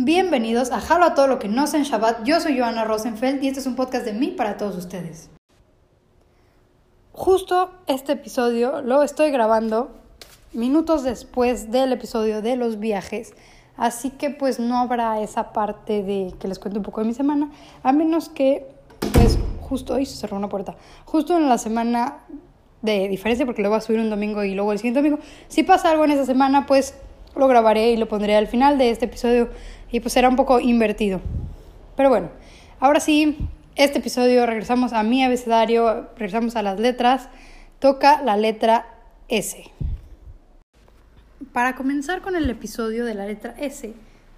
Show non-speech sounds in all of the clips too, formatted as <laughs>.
Bienvenidos a Jalo a todo lo que no sé en Shabbat. Yo soy Joana Rosenfeld y este es un podcast de mí para todos ustedes. Justo este episodio lo estoy grabando minutos después del episodio de los viajes, así que pues no habrá esa parte de que les cuente un poco de mi semana, a menos que pues justo hoy se cerró una puerta, justo en la semana de diferencia porque lo voy a subir un domingo y luego el siguiente domingo, si pasa algo en esa semana pues lo grabaré y lo pondré al final de este episodio y pues será un poco invertido. Pero bueno, ahora sí, este episodio regresamos a mi abecedario, regresamos a las letras, toca la letra S. Para comenzar con el episodio de la letra S,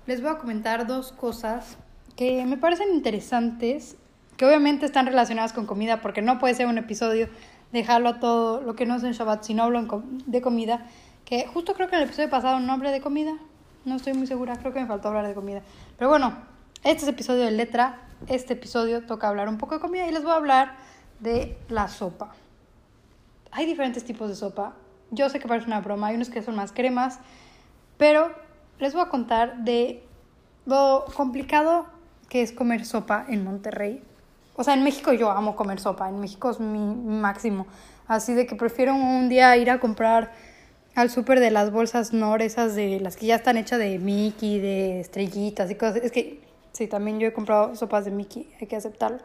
les voy a comentar dos cosas que me parecen interesantes, que obviamente están relacionadas con comida, porque no puede ser un episodio dejarlo a todo lo que no es en Shabbat si no hablo de comida, que justo creo que en el episodio pasado no hablé de comida, no estoy muy segura, creo que me faltó hablar de comida. Pero bueno, este es episodio de letra, este episodio toca hablar un poco de comida y les voy a hablar de la sopa. Hay diferentes tipos de sopa. Yo sé que parece una broma, hay unos que son más cremas, pero les voy a contar de lo complicado que es comer sopa en Monterrey. O sea, en México yo amo comer sopa, en México es mi máximo. Así de que prefiero un día ir a comprar al súper de las bolsas Nor, esas de las que ya están hechas de Mickey, de estrellitas y cosas. Es que sí, también yo he comprado sopas de Mickey, hay que aceptarlo.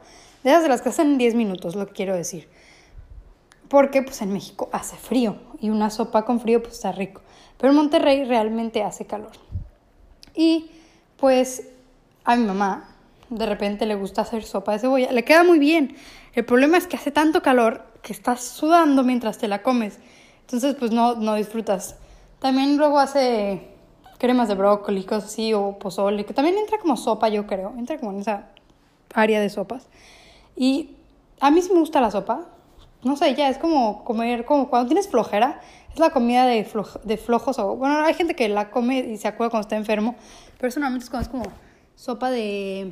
De esas de las que hacen en 10 minutos, lo quiero decir. Porque pues en México hace frío y una sopa con frío pues está rico. Pero en Monterrey realmente hace calor. Y pues a mi mamá de repente le gusta hacer sopa de cebolla. Le queda muy bien. El problema es que hace tanto calor que estás sudando mientras te la comes. Entonces, pues no, no disfrutas. También luego hace cremas de brócoli, cosas así, o pozole, que también entra como sopa, yo creo. Entra como en esa área de sopas. Y a mí sí me gusta la sopa. No sé, ya es como comer, como cuando tienes flojera, es la comida de, de flojos. O, bueno, hay gente que la come y se acuerda cuando está enfermo, pero normalmente es como, es como sopa de,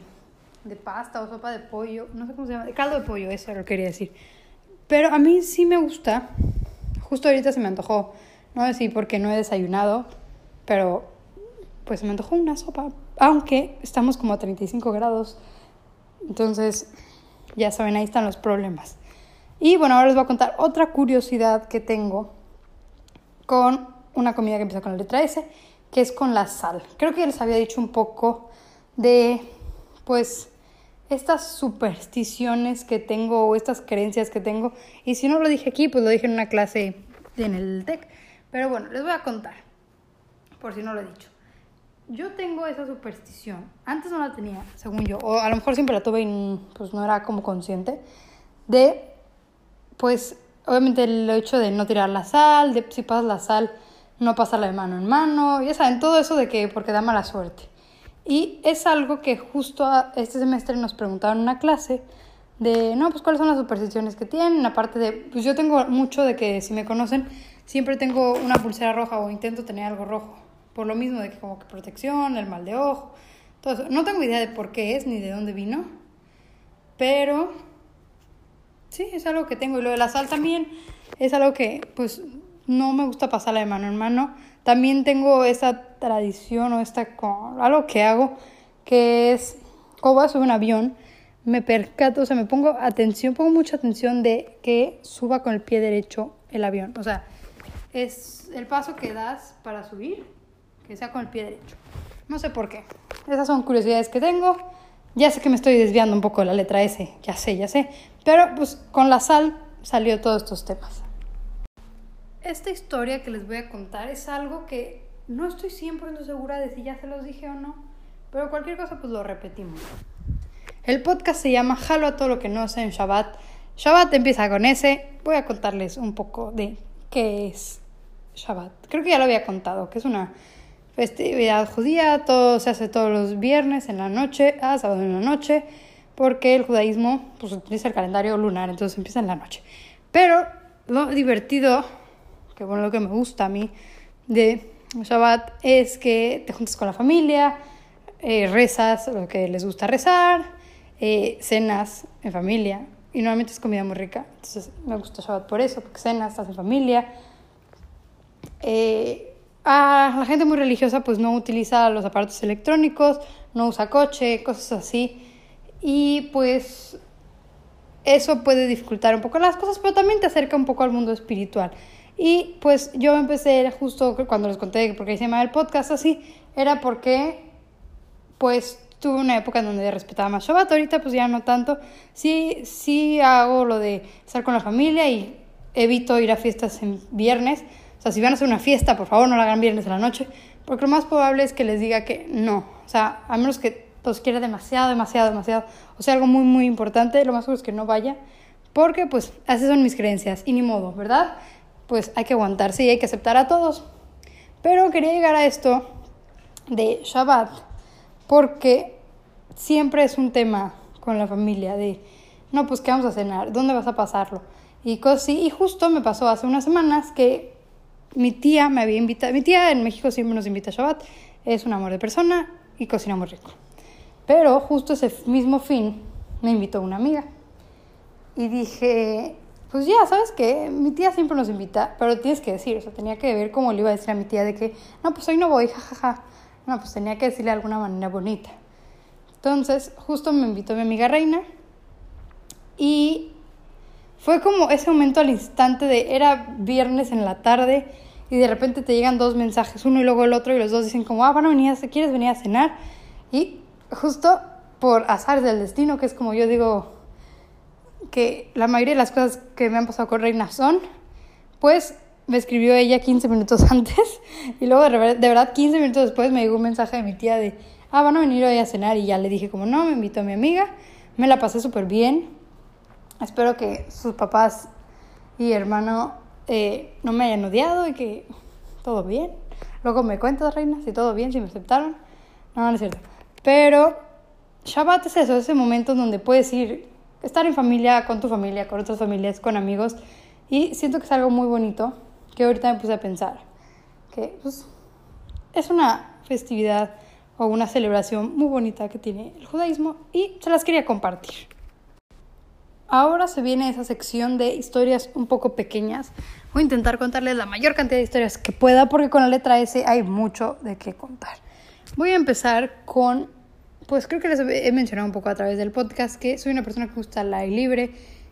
de pasta o sopa de pollo, no sé cómo se llama, caldo de pollo, eso lo que quería decir. Pero a mí sí me gusta Justo ahorita se me antojó, no sé si porque no he desayunado, pero pues se me antojó una sopa, aunque estamos como a 35 grados. Entonces, ya saben, ahí están los problemas. Y bueno, ahora les voy a contar otra curiosidad que tengo con una comida que empieza con la letra S, que es con la sal. Creo que les había dicho un poco de, pues, estas supersticiones que tengo o estas creencias que tengo. Y si no lo dije aquí, pues lo dije en una clase en el TEC. Pero bueno, les voy a contar, por si no lo he dicho. Yo tengo esa superstición. Antes no la tenía, según yo. O a lo mejor siempre la tuve y pues no era como consciente. De, pues, obviamente el hecho de no tirar la sal, de si pasas la sal, no pasarla de mano en mano. Ya saben, todo eso de que porque da mala suerte. Y es algo que justo este semestre nos preguntaron en una clase de, no, pues cuáles son las supersticiones que tienen, aparte de, pues yo tengo mucho de que si me conocen, siempre tengo una pulsera roja o intento tener algo rojo, por lo mismo de que como que protección, el mal de ojo. No tengo idea de por qué es ni de dónde vino, pero sí, es algo que tengo. Y lo de la sal también es algo que, pues, no me gusta pasarla de mano en mano. También tengo esa tradición o esta algo que hago que es como voy a subir un avión me percato, o sea, me pongo atención, pongo mucha atención de que suba con el pie derecho el avión. O sea, es el paso que das para subir, que sea con el pie derecho. No sé por qué. Esas son curiosidades que tengo. Ya sé que me estoy desviando un poco de la letra S, ya sé, ya sé. Pero pues con la sal salió todos estos temas. Esta historia que les voy a contar es algo que no estoy 100% segura de si ya se los dije o no, pero cualquier cosa pues lo repetimos. El podcast se llama Jalo a todo lo que no sé en Shabbat. Shabbat empieza con S. Voy a contarles un poco de qué es Shabbat. Creo que ya lo había contado, que es una festividad judía, todo se hace todos los viernes en la noche, a sábado en la noche, porque el judaísmo pues, utiliza el calendario lunar, entonces empieza en la noche. Pero lo divertido que bueno, lo que me gusta a mí de Shabbat es que te juntas con la familia, eh, rezas lo que les gusta rezar, eh, cenas en familia, y normalmente es comida muy rica, entonces me gusta Shabbat por eso, porque cenas, estás en familia. Eh, a la gente muy religiosa pues no utiliza los aparatos electrónicos, no usa coche, cosas así. Y pues eso puede dificultar un poco las cosas, pero también te acerca un poco al mundo espiritual. Y pues yo empecé justo cuando les conté porque se llama el podcast así, era porque pues tuve una época en donde respetaba más Shabbat, ahorita pues ya no tanto. Sí, sí hago lo de estar con la familia y evito ir a fiestas en viernes. O sea, si van a hacer una fiesta, por favor no la hagan viernes en la noche, porque lo más probable es que les diga que no. O sea, a menos que los quiera demasiado, demasiado, demasiado, o sea, algo muy, muy importante, lo más seguro es que no vaya, porque pues así son mis creencias y ni modo, ¿verdad? Pues hay que aguantarse y hay que aceptar a todos. Pero quería llegar a esto de Shabbat, porque siempre es un tema con la familia de, no, pues, ¿qué vamos a cenar? ¿Dónde vas a pasarlo? Y cosas Y justo me pasó hace unas semanas que mi tía me había invitado, mi tía en México siempre nos invita a Shabbat, es un amor de persona y cocina muy rico. Pero justo ese mismo fin me invitó una amiga. Y dije, pues ya, ¿sabes qué? Mi tía siempre nos invita, pero tienes que decir, o sea, tenía que ver cómo le iba a decir a mi tía de que, no, pues hoy no voy, jajaja. No, pues tenía que decirle de alguna manera bonita. Entonces, justo me invitó mi amiga Reina y fue como ese momento al instante de, era viernes en la tarde y de repente te llegan dos mensajes, uno y luego el otro, y los dos dicen como, ah, van a venir, ¿quieres venir a cenar? Y justo por azar del destino, que es como yo digo, que la mayoría de las cosas que me han pasado con Reina son, pues me escribió ella 15 minutos <laughs> antes y luego de, verdad 15 minutos después me llegó un mensaje de mi tía de, ah, van a venir hoy a cenar y ya le dije como no, me invitó a mi amiga, me la pasé súper bien, espero que sus papás y hermano eh, no me hayan odiado y que todo bien. Luego me cuentas, reina, si todo bien, si me aceptaron. No, no es cierto. Pero Shabbat es eso, ese momento en donde puedes ir, estar en familia, con tu familia, con otras familias, con amigos. Y siento que es algo muy bonito que ahorita me puse a pensar. Que pues, es una festividad o una celebración muy bonita que tiene el judaísmo y se las quería compartir. Ahora se viene esa sección de historias un poco pequeñas. Voy a intentar contarles la mayor cantidad de historias que pueda porque con la letra S hay mucho de qué contar. Voy a empezar con, pues creo que les he mencionado un poco a través del podcast que soy una persona que gusta el aire libre,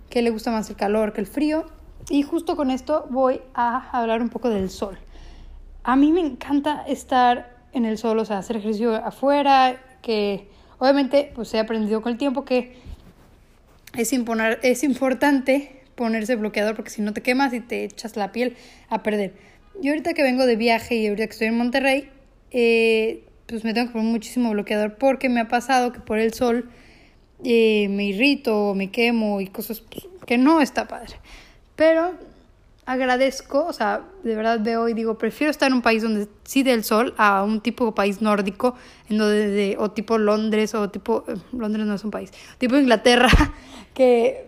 que le gusta más el calor que el frío. Y justo con esto voy a hablar un poco del sol. A mí me encanta estar en el sol, o sea, hacer ejercicio afuera, que obviamente pues he aprendido con el tiempo que es, imponer, es importante ponerse bloqueador porque si no te quemas y te echas la piel a perder. Yo ahorita que vengo de viaje y ahorita que estoy en Monterrey, eh, pues me tengo que poner muchísimo bloqueador porque me ha pasado que por el sol eh, me irrito, me quemo y cosas pues, que no está padre. Pero agradezco, o sea, de verdad veo y digo, prefiero estar en un país donde sí del sol a un tipo de país nórdico, en donde de, o tipo Londres o tipo, eh, Londres no es un país, tipo Inglaterra, <laughs> que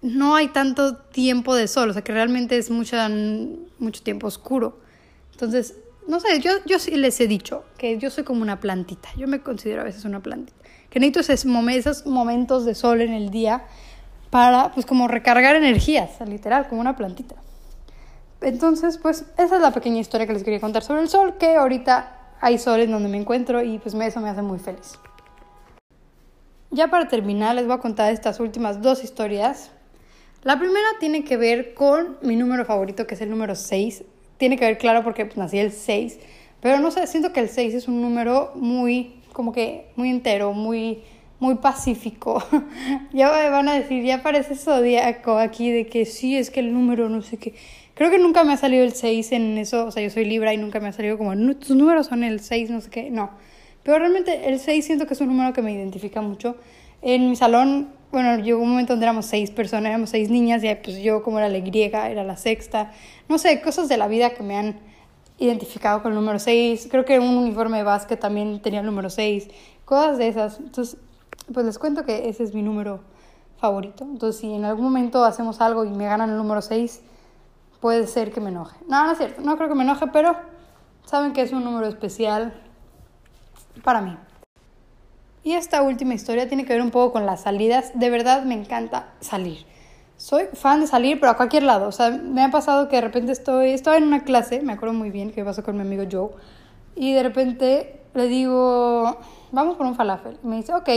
no hay tanto tiempo de sol, o sea, que realmente es mucha, mucho tiempo oscuro. Entonces, no sé, yo, yo sí les he dicho que yo soy como una plantita. Yo me considero a veces una plantita. Que necesito esos, esos momentos de sol en el día para, pues, como recargar energías, literal, como una plantita. Entonces, pues, esa es la pequeña historia que les quería contar sobre el sol, que ahorita hay sol en donde me encuentro y pues eso me hace muy feliz. Ya para terminar, les voy a contar estas últimas dos historias. La primera tiene que ver con mi número favorito, que es el número 6 tiene que ver, claro, porque pues, nací el 6, pero no sé, siento que el 6 es un número muy, como que, muy entero, muy, muy pacífico. <laughs> ya van a decir, ya parece zodíaco aquí de que sí, es que el número, no sé qué. Creo que nunca me ha salido el 6 en eso, o sea, yo soy Libra y nunca me ha salido como, tus números son el 6, no sé qué, no. Pero realmente el 6 siento que es un número que me identifica mucho. En mi salón bueno, llegó un momento donde éramos seis personas, éramos seis niñas, y pues yo como era la Y, era la sexta. No sé, cosas de la vida que me han identificado con el número seis. Creo que un uniforme de básquet también tenía el número seis. Cosas de esas. Entonces, pues les cuento que ese es mi número favorito. Entonces, si en algún momento hacemos algo y me ganan el número seis, puede ser que me enoje. No, no es cierto, no creo que me enoje, pero saben que es un número especial para mí. Y esta última historia tiene que ver un poco con las salidas. De verdad me encanta salir. soy fan de salir, pero a cualquier lado. O sea, me ha pasado que de repente estoy, estoy en una clase, me acuerdo muy bien que pasó con mi amigo Joe, y de repente le digo, vamos por un falafel. Y me dice, ok.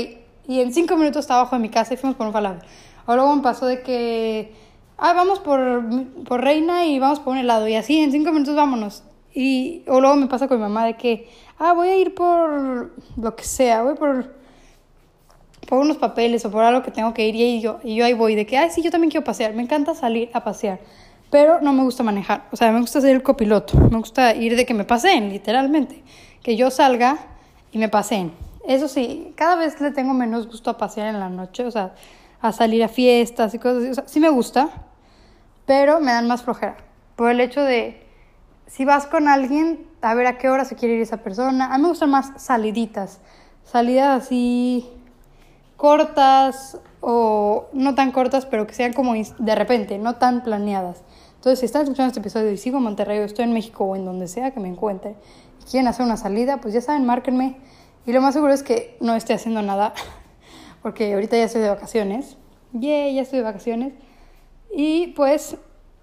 Y en cinco minutos estaba abajo de mi casa y fuimos por un falafel. O luego me pasó de que, ah, vamos por, por Reina y vamos por un helado. Y así, en cinco minutos vámonos. Y, o luego me pasa con mi mamá de que, ah, voy a ir por lo que sea, voy por, por unos papeles o por algo que tengo que ir y yo, y yo ahí voy, de que, ay, sí, yo también quiero pasear, me encanta salir a pasear, pero no me gusta manejar, o sea, me gusta ser el copiloto, me gusta ir de que me paseen, literalmente, que yo salga y me paseen. Eso sí, cada vez le tengo menos gusto a pasear en la noche, o sea, a salir a fiestas y cosas así, o sea, sí me gusta, pero me dan más flojera, por el hecho de si vas con alguien, a ver a qué hora se quiere ir esa persona. A mí me gustan más saliditas, salidas así cortas o no tan cortas, pero que sean como de repente, no tan planeadas. Entonces, si están escuchando este episodio y sigo en Monterrey o estoy en México o en donde sea que me encuentre y quieren hacer una salida, pues ya saben, márquenme. Y lo más seguro es que no esté haciendo nada, <laughs> porque ahorita ya estoy de vacaciones. Yeah, ya estoy de vacaciones. Y pues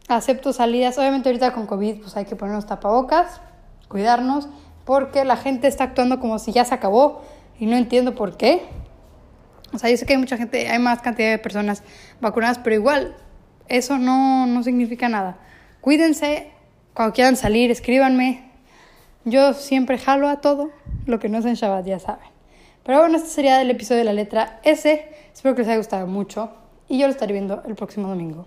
acepto salidas. Obviamente ahorita con COVID pues hay que ponernos tapabocas, cuidarnos, porque la gente está actuando como si ya se acabó y no entiendo por qué. O sea, yo sé que hay mucha gente, hay más cantidad de personas vacunadas, pero igual eso no, no significa nada. Cuídense, cuando quieran salir, escríbanme. Yo siempre jalo a todo, lo que no es en Shabbat, ya saben. Pero bueno, este sería el episodio de la letra S. Espero que les haya gustado mucho y yo lo estaré viendo el próximo domingo.